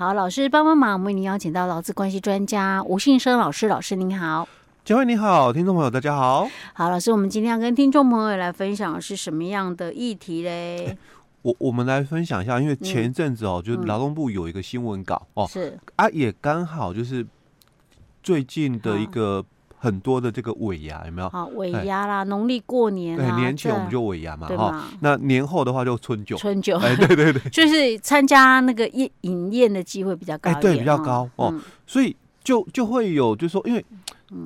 好，老师帮帮忙，我们为您邀请到劳资关系专家吴信生老师，老师您好。嘉惠你好，听众朋友大家好。好，老师，我们今天要跟听众朋友来分享的是什么样的议题嘞？我我们来分享一下，因为前一阵子哦，嗯、就是劳动部有一个新闻稿、嗯、哦，是啊，也刚好就是最近的一个很多的这个尾牙有没有？啊，尾牙啦，农历过年对，年前我们就尾牙嘛，哈，那年后的话就春酒，春酒，哎，对对对，就是参加那个宴饮宴的机会比较高，哎，对，比较高哦，嗯、所以就就会有，就是说因为。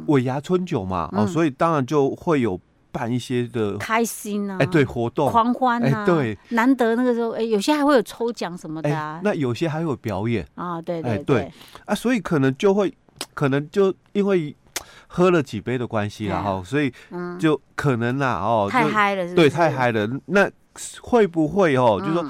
尾牙春酒嘛，哦，所以当然就会有办一些的开心啊，哎，对，活动。狂欢啊，对，难得那个时候，哎，有些还会有抽奖什么的啊，那有些还有表演。啊，对对。对，啊，所以可能就会，可能就因为喝了几杯的关系啦，哈，所以就可能啦，哦，太嗨了，对，太嗨了，那会不会哦，就是说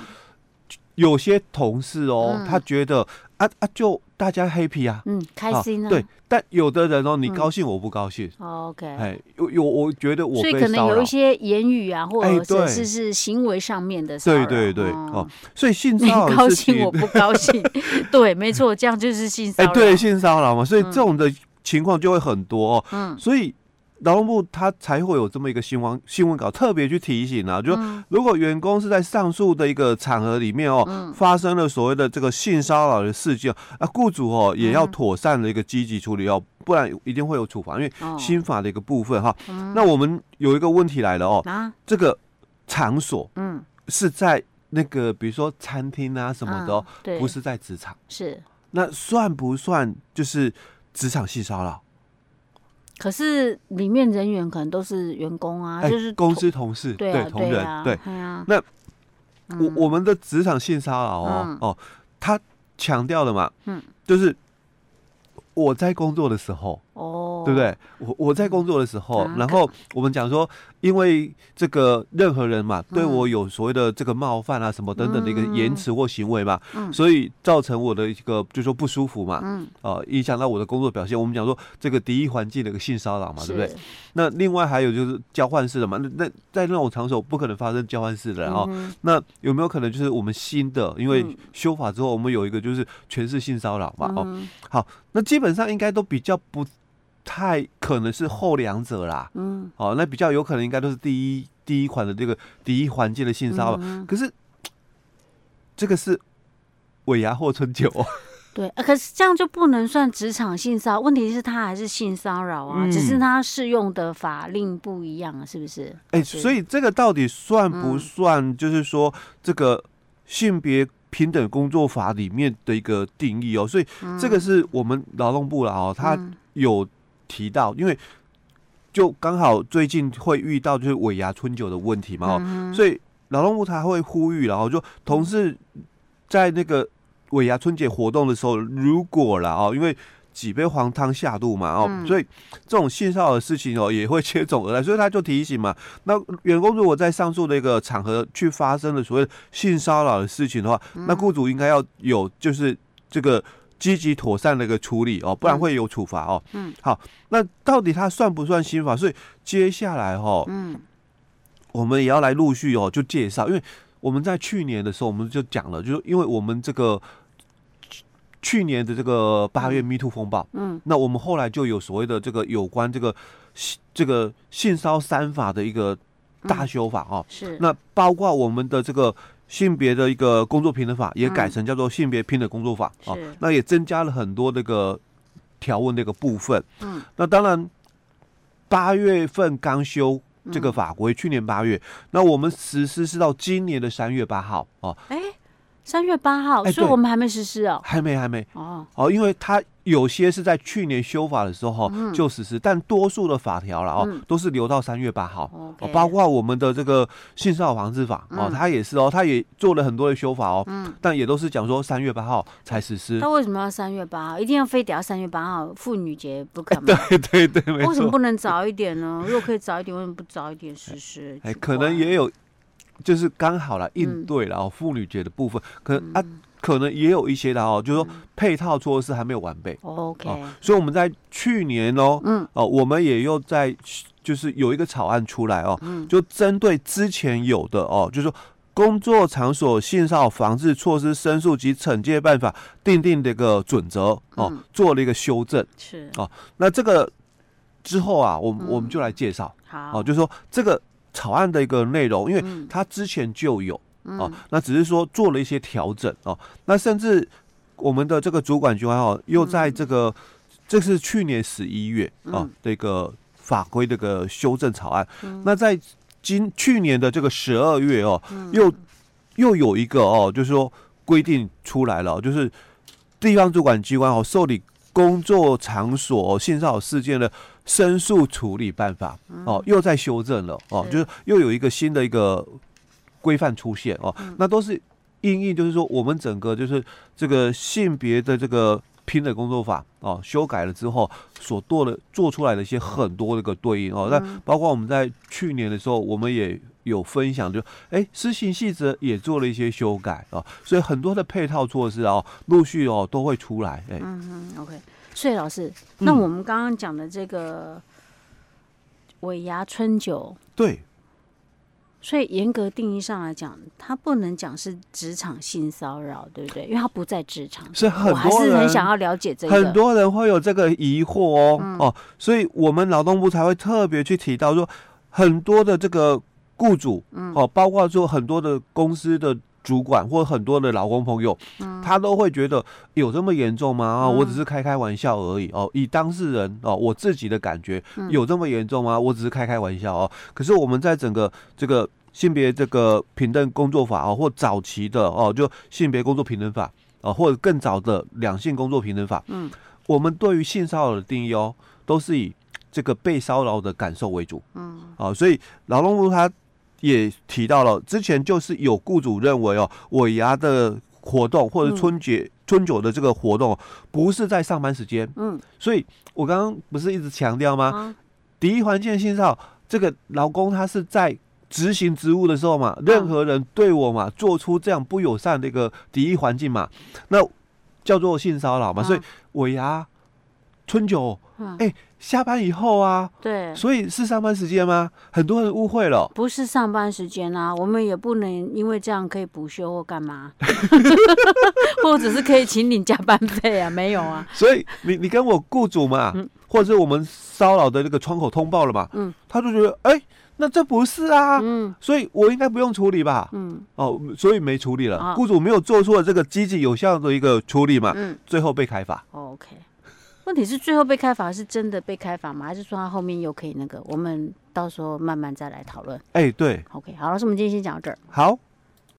有些同事哦，他觉得啊啊就。大家 happy 啊，嗯，开心啊，对，但有的人哦，你高兴我不高兴，OK，哎，有有，我觉得我所以可能有一些言语啊，或者是是行为上面的，对对对，哦，所以性骚扰，你高兴我不高兴，对，没错，这样就是性骚扰，哎，对，性骚扰嘛，所以这种的情况就会很多哦，嗯，所以。劳动部他才会有这么一个新闻新闻稿，特别去提醒啊，就如果员工是在上述的一个场合里面哦，发生了所谓的这个性骚扰的事件啊，雇主哦也要妥善的一个积极处理哦，不然一定会有处罚，因为新法的一个部分哈。那我们有一个问题来了哦，这个场所嗯。是在那个比如说餐厅啊什么的哦，不是在职场，是。那算不算就是职场性骚扰？可是里面人员可能都是员工啊，欸、就是公司同事，对，啊、对同仁，对，对啊、那、嗯、我我们的职场性骚扰哦、嗯、哦，他强调的嘛，嗯，就是我在工作的时候。哦，对不对？我我在工作的时候，然后我们讲说，因为这个任何人嘛，对我有所谓的这个冒犯啊，什么等等的一个言辞或行为嘛，所以造成我的一个就说不舒服嘛，嗯，啊，影响到我的工作表现。我们讲说这个敌意环境的一个性骚扰嘛，对不对？那另外还有就是交换式的嘛，那那在那种场所不可能发生交换式的啊。那有没有可能就是我们新的，因为修法之后，我们有一个就是全是性骚扰嘛？哦，好，那基本上应该都比较不。太可能是后两者啦，嗯，哦，那比较有可能应该都是第一第一款的这个第一环境的性骚扰，嗯、可是这个是尾牙或春酒，对，可是这样就不能算职场性骚扰，问题是他还是性骚扰啊，嗯、只是他适用的法令不一样啊，是不是？哎、欸，所以这个到底算不算？就是说这个性别平等工作法里面的一个定义哦，所以这个是我们劳动部了哦，他有。提到，因为就刚好最近会遇到就是尾牙春酒的问题嘛，嗯、所以劳动部他会呼吁，然后就同事在那个尾牙春节活动的时候，如果了哦，因为几杯黄汤下肚嘛哦，嗯、所以这种性骚扰的事情哦 也会接踵而来，所以他就提醒嘛，那员工如果在上述的一个场合去发生了所谓性骚扰的事情的话，嗯、那雇主应该要有就是这个。积极妥善的一个处理哦，不然会有处罚哦。嗯，好，那到底它算不算新法？所以接下来哦，嗯，我们也要来陆续哦就介绍，因为我们在去年的时候我们就讲了，就是因为我们这个去年的这个八月 MeToo 风暴，嗯，那我们后来就有所谓的这个有关这个这个性骚三法的一个大修法哦，是，那包括我们的这个。性别的一个工作平等法也改成叫做性别平等工作法啊，那也增加了很多那个条文的一个部分。嗯，那当然八月份刚修这个法规，去年八月，那我们实施是到今年的三月八号啊。哎，三月八号，所以我们还没实施哦，还没，还没哦哦，因为它。有些是在去年修法的时候就实施，但多数的法条了哦，都是留到三月八号。哦包括我们的这个性骚扰防治法哦，它也是哦，它也做了很多的修法哦，但也都是讲说三月八号才实施。那为什么要三月八号？一定要非得要三月八号妇女节不可吗？对对对，为什么不能早一点呢？如果可以早一点，为什么不早一点实施？哎，可能也有，就是刚好了应对了哦，妇女节的部分，可能啊。可能也有一些的哦，就是说配套措施还没有完备。OK，所以我们在去年哦，嗯，哦，我们也又在就是有一个草案出来哦，就针对之前有的哦，就是说工作场所性骚扰防治措施申诉及惩戒办法定定的一个准则哦，嗯、做了一个修正。是。哦，那这个之后啊，我我们就来介绍。好，哦，就是说这个草案的一个内容，因为它之前就有、嗯、哦，那只是说做了一些调整啊。那甚至我们的这个主管机关哦，又在这个、嗯、这是去年十一月啊的一个法规这个修正草案。嗯、那在今去年的这个十二月哦，又又有一个哦，就是说规定出来了，就是地方主管机关哦受理工作场所性骚扰事件的。申诉处理办法哦，又在修正了哦，就是又有一个新的一个规范出现哦，那都是因应，就是说我们整个就是这个性别的这个拼的工作法哦，修改了之后所做的做出来的一些很多的一个对应哦，那包括我们在去年的时候，我们也有分享，就哎施行细则也做了一些修改哦，所以很多的配套措施哦，陆续哦都会出来哎，嗯嗯，OK。所以老师，那我们刚刚讲的这个尾牙春酒，对，所以严格定义上来讲，它不能讲是职场性骚扰，对不对？因为它不在职场，是很我还是很想要了解这个，很多人会有这个疑惑哦、嗯、哦，所以我们劳动部才会特别去提到说，很多的这个雇主，嗯，哦，包括说很多的公司的。主管或很多的劳工朋友，嗯、他都会觉得有这么严重吗？啊、嗯，我只是开开玩笑而已哦。以当事人哦，我自己的感觉，有这么严重吗？我只是开开玩笑哦。可是我们在整个这个性别这个平等工作法哦，或早期的哦，就性别工作平等法啊，或者更早的两性工作平等法，嗯，我们对于性骚扰的定义哦，都是以这个被骚扰的感受为主，嗯，啊，所以劳动部他。也提到了，之前就是有雇主认为哦，尾牙的活动或者春节、嗯、春酒的这个活动不是在上班时间，嗯，所以我刚刚不是一直强调吗？啊、敌意环境性骚扰，这个劳工他是在执行职务的时候嘛，任何人对我嘛做出这样不友善的一个敌意环境嘛，那叫做性骚扰嘛，啊、所以尾牙春酒，哎、下班以后啊，对，所以是上班时间吗？很多人误会了，不是上班时间啊，我们也不能因为这样可以补休或干嘛，或者是可以请你加班费啊，没有啊。所以你你跟我雇主嘛，嗯、或者是我们骚扰的那个窗口通报了嘛，嗯，他就觉得哎、欸，那这不是啊，嗯，所以我应该不用处理吧，嗯，哦，所以没处理了，哦、雇主没有做出了这个积极有效的一个处理嘛，嗯，最后被开罚。OK。问题是最后被开罚是真的被开罚吗？还是说他后面又可以那个？我们到时候慢慢再来讨论。哎，对，OK，好，老师，我们今天先讲到这儿。好。